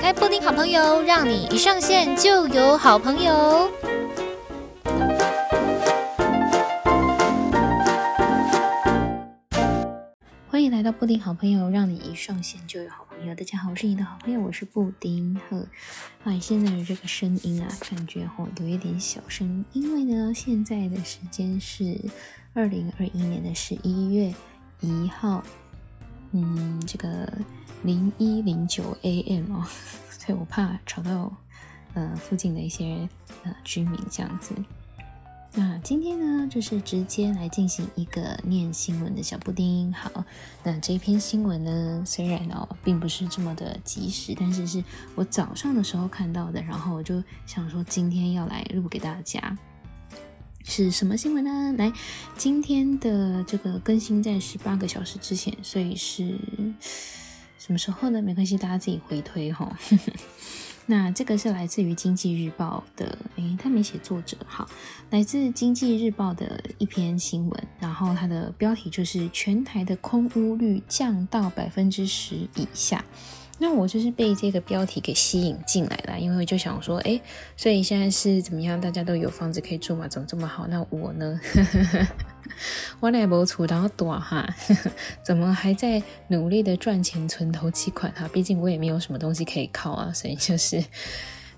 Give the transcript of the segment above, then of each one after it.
开布丁好朋友，让你一上线就有好朋友。欢迎来到布丁好朋友，让你一上线就有好朋友。大家好，我是你的好朋友，我是布丁呵。哎，现在的这个声音啊，感觉吼有一点小声，因为呢，现在的时间是二零二一年的十一月一号，嗯，这个。零一零九 AM 哦，所以我怕吵到呃附近的一些呃居民这样子。那今天呢，就是直接来进行一个念新闻的小布丁。好，那这篇新闻呢，虽然哦并不是这么的及时，但是是我早上的时候看到的，然后我就想说今天要来录给大家。是什么新闻呢？来，今天的这个更新在十八个小时之前，所以是。什么时候呢？没关系，大家自己回推哈。那这个是来自于《经济日报》的，诶，他没写作者，好，来自《经济日报》的一篇新闻，然后它的标题就是“全台的空屋率降到百分之十以下”。那我就是被这个标题给吸引进来了，因为我就想说，诶，所以现在是怎么样？大家都有房子可以住嘛？怎么这么好？那我呢？我也没厝，然后多哈，怎么还在努力的赚钱存头期款哈？毕竟我也没有什么东西可以靠啊，所以就是，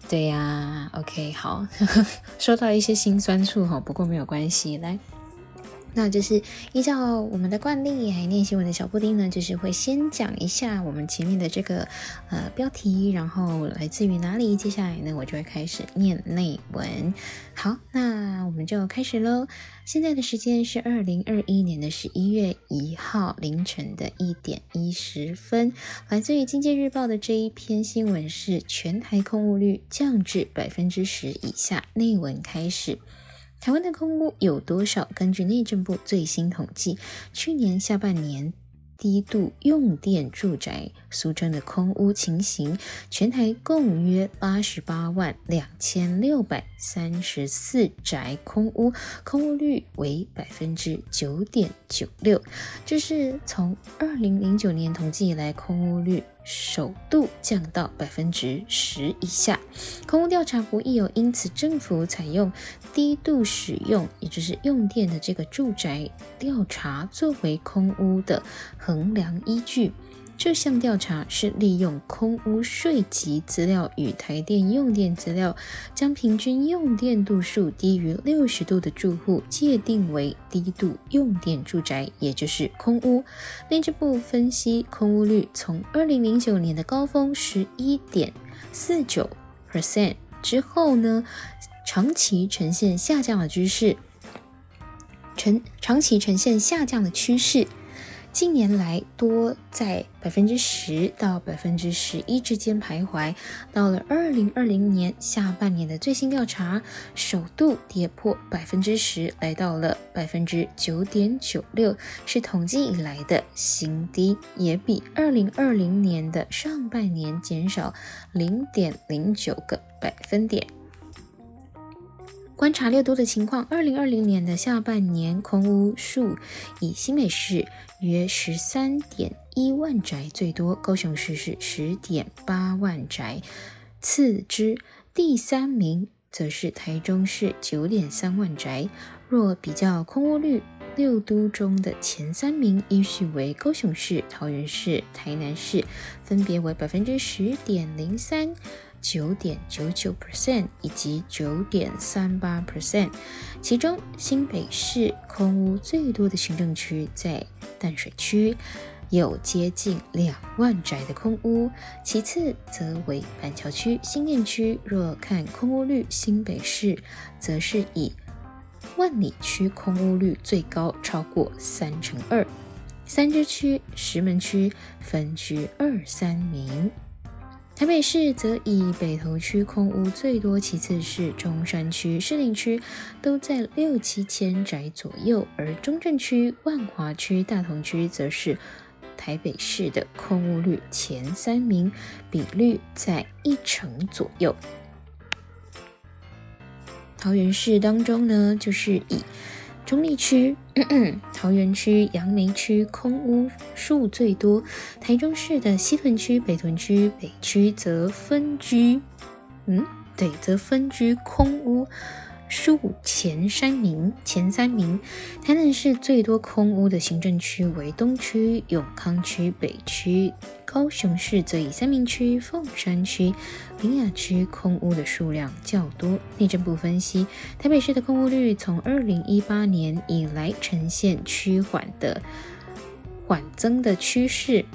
对呀、，OK，好，说到一些心酸处哈，不过没有关系，来。那就是依照我们的惯例，还念新闻的小布丁呢，就是会先讲一下我们前面的这个呃标题，然后来自于哪里。接下来呢，我就会开始念内文。好，那我们就开始喽。现在的时间是二零二一年的十一月一号凌晨的一点一十分。来自于经济日报的这一篇新闻是全台空屋率降至百分之十以下。内文开始。台湾的空屋有多少？根据内政部最新统计，去年下半年低度用电住宅，俗称的空屋情形，全台共约八十八万两千六百三十四宅空屋，空屋率为百分之九点九六，这是从二零零九年统计以来空屋率。首度降到百分之十以下，空屋调查不易有，因此政府采用低度使用，也就是用电的这个住宅调查作为空屋的衡量依据。这项调查是利用空屋税籍资料与台电用电资料，将平均用电度数低于六十度的住户界定为低度用电住宅，也就是空屋。内政部分析，空屋率从二零零九年的高峰十一点四九 percent 之后呢，长期呈现下降的趋势，呈长期呈现下降的趋势。近年来多在百分之十到百分之十一之间徘徊，到了二零二零年下半年的最新调查，首度跌破百分之十，来到了百分之九点九六，是统计以来的新低，也比二零二零年的上半年减少零点零九个百分点。观察六都的情况，二零二零年的下半年空屋数以新北市约十三点一万宅最多，高雄市是十点八万宅，次之，第三名则是台中市九点三万宅。若比较空屋率，六都中的前三名依序为高雄市、桃园市、台南市，分别为百分之十点零三。九点九九 percent 以及九点三八 percent，其中新北市空屋最多的行政区在淡水区，有接近两万宅的空屋，其次则为板桥区、新店区。若看空屋率，新北市则是以万里区空屋率最高，超过三成二，三芝区、石门区分居二三名。台北市则以北投区空屋最多，其次是中山区、士林区，都在六七千宅左右，而中正区、万华区、大同区则是台北市的空屋率前三名，比率在一成左右。桃园市当中呢，就是以中立区、桃园区、杨梅区空屋数最多，台中市的西屯区、北屯区、北区则分居，嗯，对，则分居空屋。数前三名，前三名，台南市最多空屋的行政区为东区、永康区、北区，高雄市则以三民区、凤山区、林雅区空屋的数量较多。内政部分析，台北市的空屋率从二零一八年以来呈现趋缓的缓增的趋势，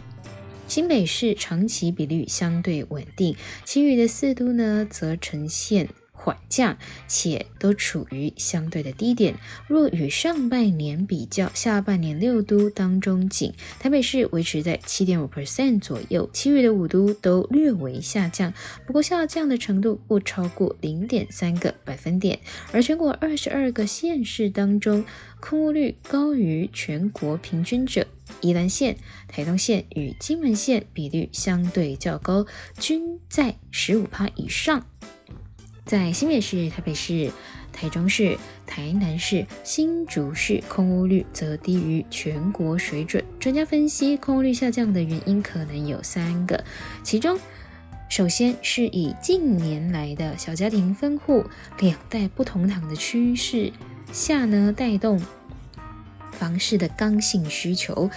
新北市长期比率相对稳定，其余的四都呢则呈现。缓降，且都处于相对的低点。若与上半年比较，下半年六都当中仅台北市维持在七点五 percent 左右，其余的五都都略微下降，不过下降的程度不超过零点三个百分点。而全国二十二个县市当中，空屋率高于全国平均者，宜兰县、台东县与金门县比率相对较高，均在十五趴以上。在新北市、台北市、台中市、台南市、新竹市，空屋率则低于全国水准。专家分析，空屋率下降的原因可能有三个，其中，首先是以近年来的小家庭分户、两代不同堂的趋势下呢，带动房市的刚性需求。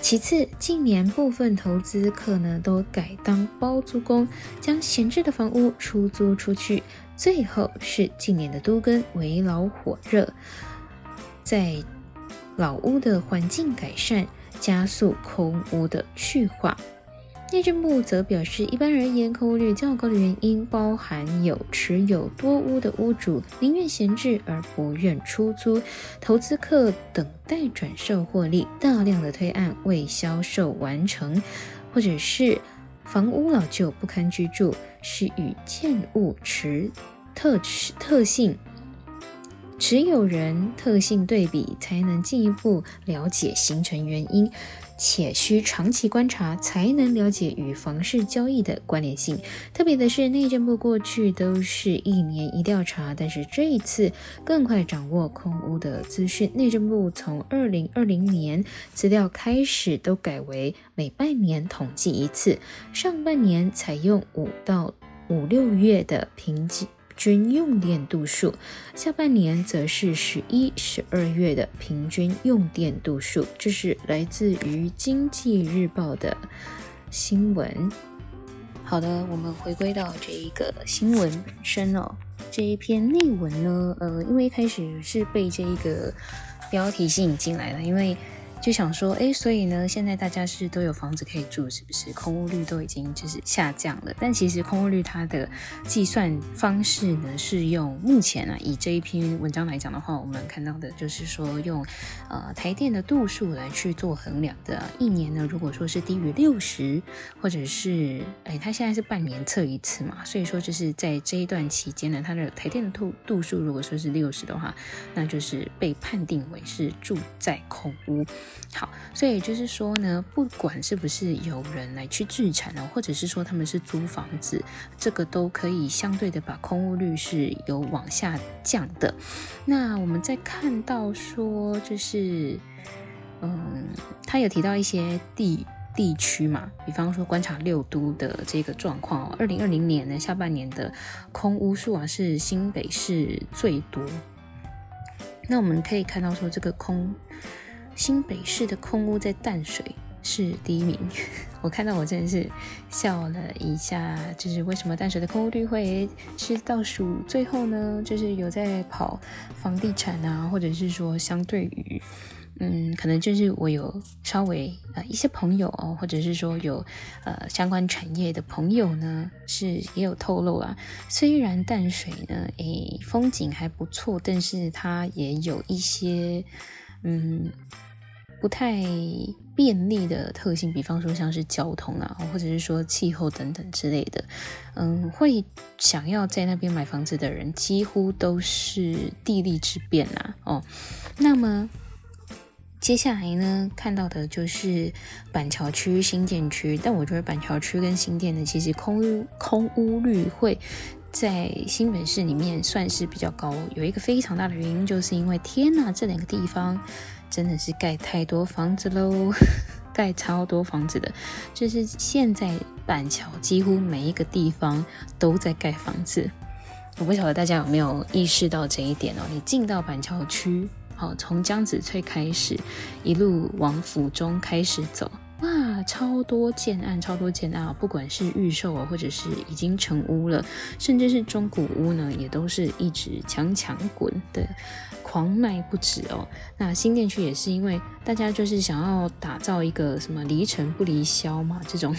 其次，近年部分投资客呢都改当包租公，将闲置的房屋出租出去。最后是近年的都更为老火热，在老屋的环境改善，加速空屋的去化。内政部则表示，一般而言，空屋率较高的原因包含有持有多屋的屋主宁愿闲置而不愿出租，投资客等待转售获利，大量的推案未销售完成，或者是。房屋老旧不堪居住，是与建物持特持特性。持有人特性对比，才能进一步了解形成原因，且需长期观察，才能了解与房市交易的关联性。特别的是，内政部过去都是一年一调查，但是这一次更快掌握空屋的资讯。内政部从二零二零年资料开始都改为每半年统计一次，上半年采用五到五六月的平均。均用电度数，下半年则是十一、十二月的平均用电度数。这是来自于《经济日报》的新闻。好的，我们回归到这一个新闻本身哦。这一篇内文呢，呃，因为一开始是被这一个标题吸引进来的，因为。就想说，哎，所以呢，现在大家是都有房子可以住，是不是？空屋率都已经就是下降了。但其实空屋率它的计算方式呢，是用目前啊，以这一篇文章来讲的话，我们看到的就是说用呃台电的度数来去做衡量的。一年呢，如果说是低于六十，或者是哎，它现在是半年测一次嘛，所以说就是在这一段期间呢，它的台电的度度数如果说是六十的话，那就是被判定为是住在空屋。好，所以就是说呢，不管是不是有人来去置产呢，或者是说他们是租房子，这个都可以相对的把空屋率是有往下降的。那我们再看到说，就是嗯，他有提到一些地地区嘛，比方说观察六都的这个状况哦，二零二零年呢下半年的空屋数啊是新北市最多。那我们可以看到说这个空。新北市的空屋在淡水是第一名，我看到我真的是笑了一下。就是为什么淡水的空屋率会是倒数最后呢？就是有在跑房地产啊，或者是说相对于，嗯，可能就是我有稍微呃一些朋友哦，或者是说有呃相关产业的朋友呢，是也有透露啊。虽然淡水呢，诶风景还不错，但是它也有一些嗯。不太便利的特性，比方说像是交通啊，或者是说气候等等之类的，嗯，会想要在那边买房子的人，几乎都是地利之便啊。哦，那么接下来呢，看到的就是板桥区、新店区，但我觉得板桥区跟新店的其实空空屋率会在新北市里面算是比较高，有一个非常大的原因，就是因为天呐，这两个地方真的是盖太多房子喽，盖超多房子的，就是现在板桥几乎每一个地方都在盖房子。我不晓得大家有没有意识到这一点哦？你进到板桥区，好，从江子翠开始，一路往府中开始走。哇，超多建案，超多建案，不管是预售啊，或者是已经成屋了，甚至是中古屋呢，也都是一直强强滚的狂卖不止哦。那新店区也是因为大家就是想要打造一个什么离城不离销嘛，这种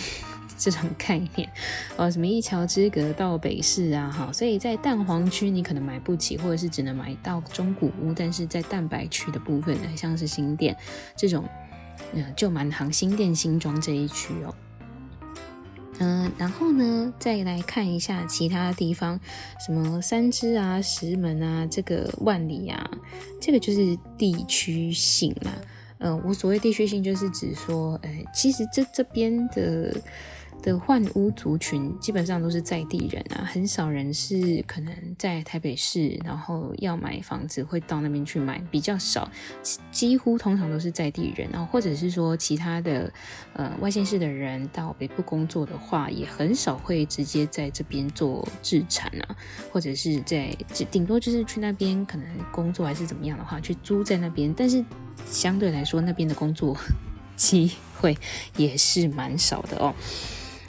这种概念哦，什么一桥之隔到北市啊，哈，所以在蛋黄区你可能买不起，或者是只能买到中古屋，但是在蛋白区的部分呢，像是新店这种。嗯，就蛮行新店新庄这一区哦。嗯、然后呢，再来看一下其他地方，什么三芝啊、石门啊、这个万里啊，这个就是地区性啦。嗯、呃，我所谓地区性，就是指说，哎，其实这这边的。的换屋族群基本上都是在地人啊，很少人是可能在台北市，然后要买房子会到那边去买，比较少，几乎通常都是在地人，然后或者是说其他的呃外县市的人到北部工作的话，也很少会直接在这边做置产啊，或者是在顶多就是去那边可能工作还是怎么样的话，去租在那边，但是相对来说那边的工作 机会也是蛮少的哦。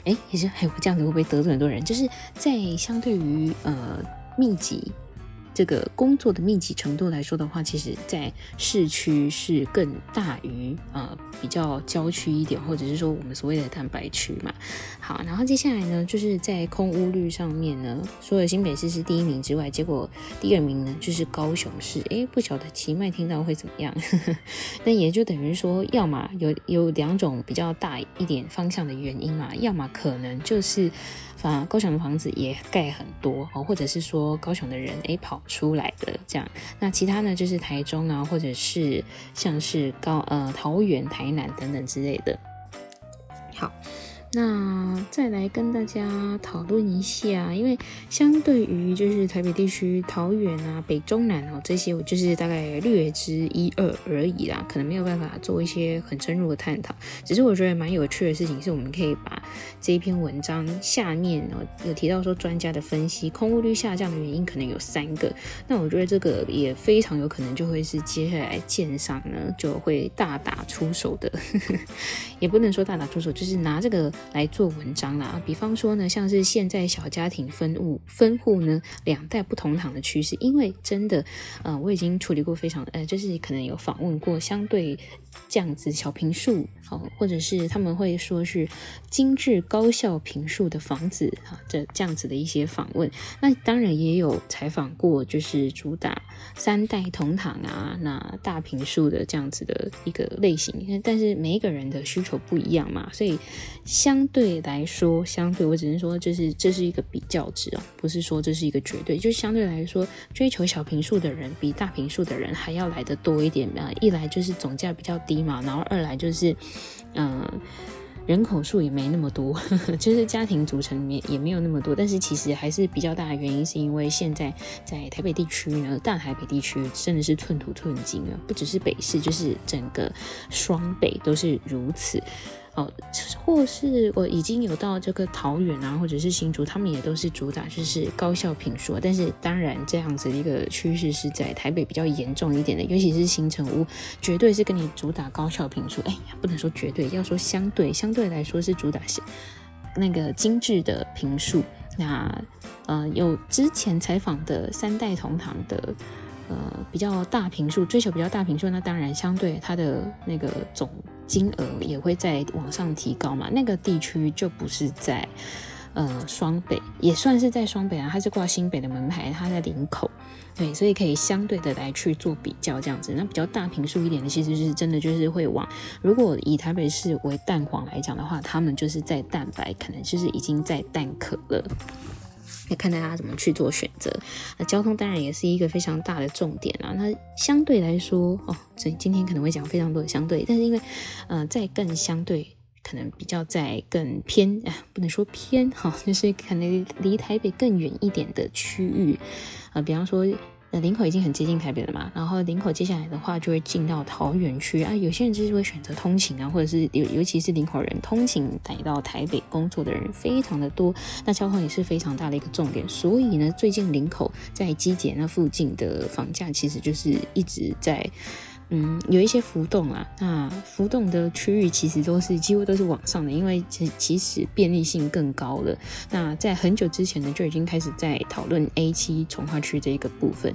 哎，也是，还有这样子会不会得罪很多人？就是在相对于呃密集。这个工作的密集程度来说的话，其实在市区是更大于呃比较郊区一点，或者是说我们所谓的蛋白区嘛。好，然后接下来呢，就是在空屋率上面呢，除了新北市是第一名之外，结果第二名呢就是高雄市。哎，不晓得奇迈听到会怎么样？那也就等于说，要么有有两种比较大一点方向的原因嘛，要么可能就是。反而，高雄的房子也盖很多哦，或者是说高雄的人诶跑出来的这样，那其他呢就是台中啊，或者是像是高呃桃园、台南等等之类的。好。那再来跟大家讨论一下，因为相对于就是台北地区、桃园啊、北中南哦这些，我就是大概略知一二而已啦，可能没有办法做一些很深入的探讨。只是我觉得蛮有趣的事情是，我们可以把这一篇文章下面哦有提到说专家的分析，空屋率下降的原因可能有三个。那我觉得这个也非常有可能就会是接下来建商呢就会大打出手的，呵呵也不能说大打出手，就是拿这个。来做文章啦，比方说呢，像是现在小家庭分屋分户呢，两代不同堂的趋势，因为真的，呃，我已经处理过非常，呃，就是可能有访问过相对这样子小平数，好，或者是他们会说是精致高效平数的房子，啊，这这样子的一些访问，那当然也有采访过，就是主打三代同堂啊，那大平数的这样子的一个类型，但是每一个人的需求不一样嘛，所以。相对来说，相对我只能说，这是这是一个比较值哦，不是说这是一个绝对。就相对来说，追求小平数的人比大平数的人还要来的多一点啊。一来就是总价比较低嘛，然后二来就是，嗯、人口数也没那么多，就是家庭组成里面也没有那么多。但是其实还是比较大的原因，是因为现在在台北地区呢，大台北地区真的是寸土寸金啊，不只是北市，就是整个双北都是如此。哦，或是我已经有到这个桃园啊，或者是新竹，他们也都是主打就是高效评数，但是当然这样子的一个趋势是在台北比较严重一点的，尤其是新城屋，绝对是跟你主打高效评数。哎，不能说绝对，要说相对，相对来说是主打是那个精致的评数。那呃，有之前采访的三代同堂的。呃，比较大坪数，追求比较大坪数，那当然相对它的那个总金额也会在往上提高嘛。那个地区就不是在呃双北，也算是在双北啊，它是挂新北的门牌，它在林口，对，所以可以相对的来去做比较这样子。那比较大坪数一点的，其实是真的就是会往，如果以台北市为蛋黄来讲的话，他们就是在蛋白，可能就是已经在蛋壳了。要看大家怎么去做选择。那交通当然也是一个非常大的重点啊。那相对来说，哦，所以今天可能会讲非常多的相对，但是因为，呃，在更相对可能比较在更偏，哎，不能说偏哈，就是可能离台北更远一点的区域，啊、呃，比方说。那林口已经很接近台北了嘛，然后林口接下来的话就会进到桃园区啊。有些人就是会选择通勤啊，或者是尤尤其是林口人通勤来到台北工作的人非常的多，那交通也是非常大的一个重点。所以呢，最近林口在基捷那附近的房价其实就是一直在。嗯，有一些浮动啊，那浮动的区域其实都是几乎都是往上的，因为其其实便利性更高了。那在很久之前呢，就已经开始在讨论 A 七重化区这一个部分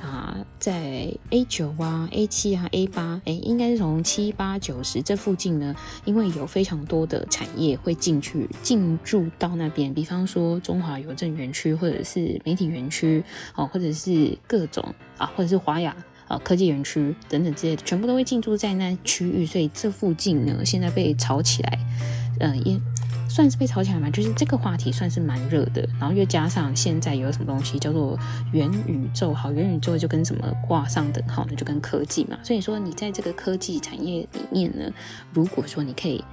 啊，在 A 九啊、A 七啊、A 八，哎，应该是从七八九十这附近呢，因为有非常多的产业会进去进驻到那边，比方说中华邮政园区，或者是媒体园区，哦，或者是各种啊，或者是华雅。啊，科技园区等等之类的，全部都会进驻在那区域，所以这附近呢，现在被炒起来，呃，也算是被炒起来嘛，就是这个话题算是蛮热的。然后又加上现在有什么东西叫做元宇宙，好，元宇宙就跟什么挂上等号呢？就跟科技嘛。所以说，你在这个科技产业里面呢，如果说你可以。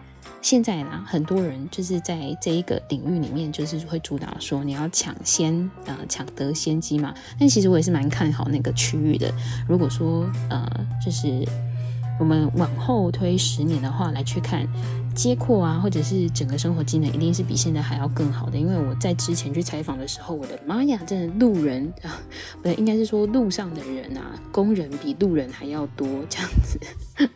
现在啦，很多人就是在这一个领域里面，就是会主打说你要抢先，呃，抢得先机嘛。但其实我也是蛮看好那个区域的。如果说，呃，就是我们往后推十年的话来去看。街廓啊，或者是整个生活机能，一定是比现在还要更好的。因为我在之前去采访的时候，我的妈呀，真的路人啊，不对，应该是说路上的人啊，工人比路人还要多，这样子。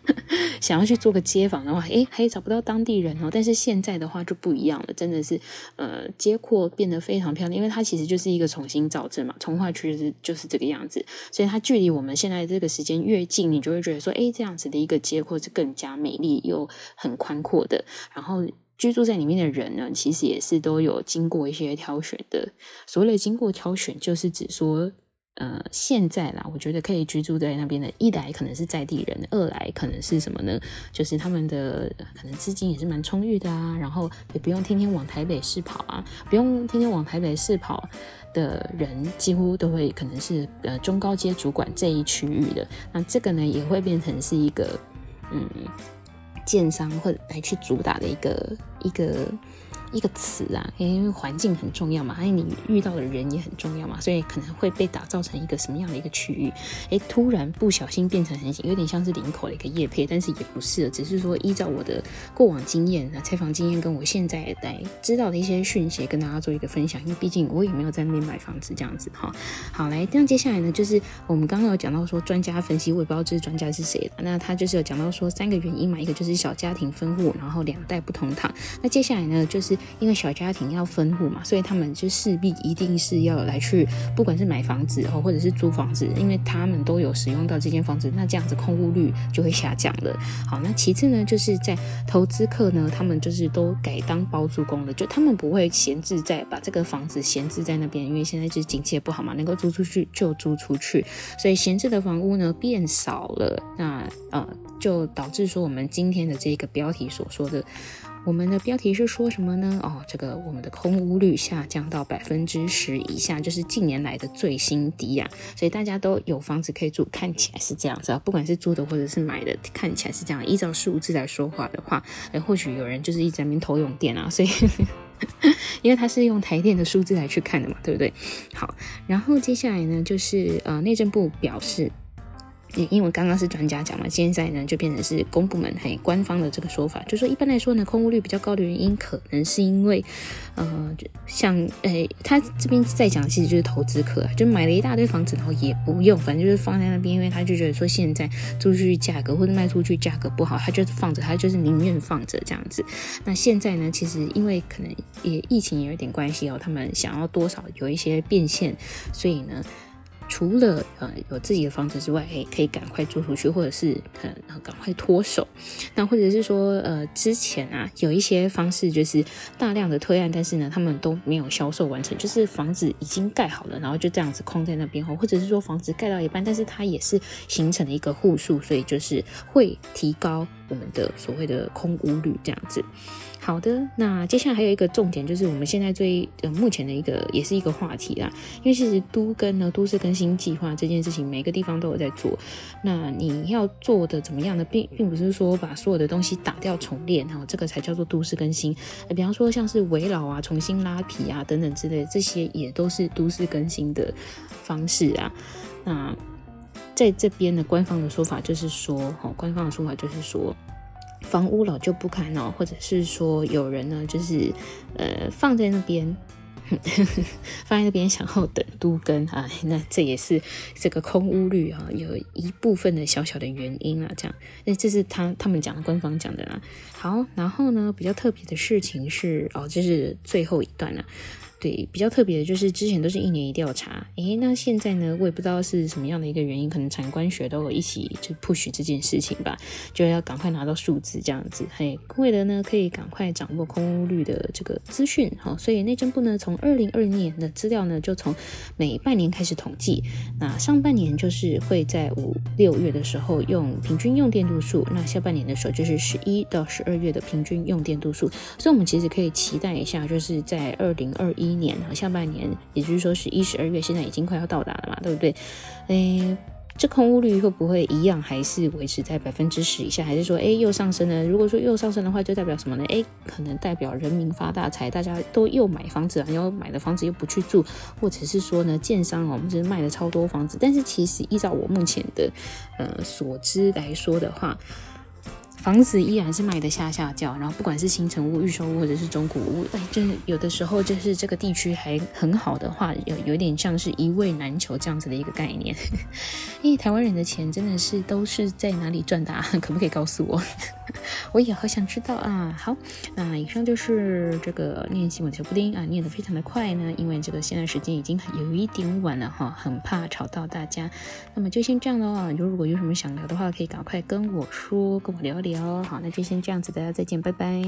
想要去做个街访的话，诶，还找不到当地人哦。但是现在的话就不一样了，真的是，呃，街廓变得非常漂亮，因为它其实就是一个重新造镇嘛，重化区是就是这个样子，所以它距离我们现在这个时间越近，你就会觉得说，诶，这样子的一个街廓是更加美丽又很宽阔的，然后居住在里面的人呢，其实也是都有经过一些挑选的。所谓的经过挑选，就是指说，呃，现在啦，我觉得可以居住在那边的，一来可能是在地人，二来可能是什么呢？就是他们的可能资金也是蛮充裕的啊，然后也不用天天往台北市跑啊，不用天天往台北市跑的人，几乎都会可能是呃中高阶主管这一区域的。那这个呢，也会变成是一个嗯。建商或者来去主打的一个一个一个词啊，因为环境很重要嘛，还有你遇到的人也很重要嘛，所以可能会被打造成一个什么样的一个区域？哎，突然不小心变成很有点像是领口的一个叶配，但是也不是，只是说依照我的过往经验啊，采访经验跟我现在来知道的一些讯息，跟大家做一个分享。因为毕竟我也没有在那边买房子这样子哈。好，来，这样接下来呢，就是我们刚刚有讲到说专家分析，我也不知道这是专家是谁的，那他就是有讲到说三个原因嘛，一个就是小家庭分户，然后两代不同堂。那接下来呢，就是因为小家庭要分户嘛，所以他们就势必一定是要来去，不管是买房子哦，或者是租房子，因为他们都有使用到这间房子，那这样子空屋率就会下降了。好，那其次呢，就是在投资客呢，他们就是都改当包租公了，就他们不会闲置在把这个房子闲置在那边，因为现在就是景气也不好嘛，能够租出去就租出去，所以闲置的房屋呢变少了，那呃就导致说我们今天的这个标题所说的。我们的标题是说什么呢？哦，这个我们的空屋率下降到百分之十以下，就是近年来的最新低、啊。所以大家都有房子可以住，看起来是这样子啊。不管是租的或者是买的，看起来是这样。依照数字来说话的话，哎，或许有人就是一直在那边偷用电啊。所以，因为他是用台电的数字来去看的嘛，对不对？好，然后接下来呢，就是呃，内政部表示。因为刚刚是专家讲嘛，现在呢就变成是公部门很官方的这个说法，就说一般来说呢，空屋率比较高的原因，可能是因为，呃，像诶，他这边在讲，其实就是投资客啊，就买了一大堆房子，然后也不用，反正就是放在那边，因为他就觉得说现在租出去价格或者卖出去价格不好，他就是放着，他就是宁愿放着这样子。那现在呢，其实因为可能也疫情也有点关系哦，他们想要多少有一些变现，所以呢。除了呃有自己的房子之外，可以赶快租出去，或者是呃赶快脱手。那或者是说，呃，之前啊有一些方式就是大量的推案，但是呢他们都没有销售完成，就是房子已经盖好了，然后就这样子空在那边，或者是说房子盖到一半，但是它也是形成了一个户数，所以就是会提高我们的所谓的空屋率这样子。好的，那接下来还有一个重点，就是我们现在最呃目前的一个也是一个话题啦。因为其实都更呢，都市更新计划这件事情，每个地方都有在做。那你要做的怎么样呢？并并不是说把所有的东西打掉重练，然后这个才叫做都市更新。比方说像是围绕啊、重新拉皮啊等等之类，这些也都是都市更新的方式啊。那在这边的官方的说法就是说，哈，官方的说法就是说。房屋老旧不堪哦，或者是说有人呢，就是呃放在那边，放在那边想要等都跟啊，那这也是这个空屋率啊有一部分的小小的原因啊，这样，那这是他他们讲的官方讲的啦。好，然后呢，比较特别的事情是哦，这是最后一段了。对，比较特别的就是之前都是一年一调查，诶，那现在呢，我也不知道是什么样的一个原因，可能产官学都有一起就 push 这件事情吧，就要赶快拿到数字这样子，嘿，为了呢可以赶快掌握空屋率的这个资讯，好，所以内政部呢从二零二零年的资料呢就从每半年开始统计，那上半年就是会在五六月的时候用平均用电度数，那下半年的时候就是十一到十二月的平均用电度数，所以我们其实可以期待一下，就是在二零二一。一年和下半年，也就是说是一十二月，现在已经快要到达了嘛，对不对？诶，这空屋率会不会一样，还是维持在百分之十以下，还是说，诶又上升了？如果说又上升的话，就代表什么呢？诶，可能代表人民发大财，大家都又买房子，然后买的房子又不去住，或者是说呢，建商哦，我们只是卖了超多房子，但是其实依照我目前的呃所知来说的话。房子依然是卖得下下轿，然后不管是新成屋、预售屋或者是中古屋，哎，就是有的时候就是这个地区还很好的话，有有点像是一位难求这样子的一个概念。因 为台湾人的钱真的是都是在哪里赚的啊？可不可以告诉我？我也好想知道啊。好，那以上就是这个念新闻小布丁啊，念得非常的快呢，因为这个现在时间已经有一点晚了哈，很怕吵到大家。那么就先这样的话，如果有什么想聊的话，可以赶快跟我说，跟我聊聊。哦好，那就先这样子，大家再见，拜拜。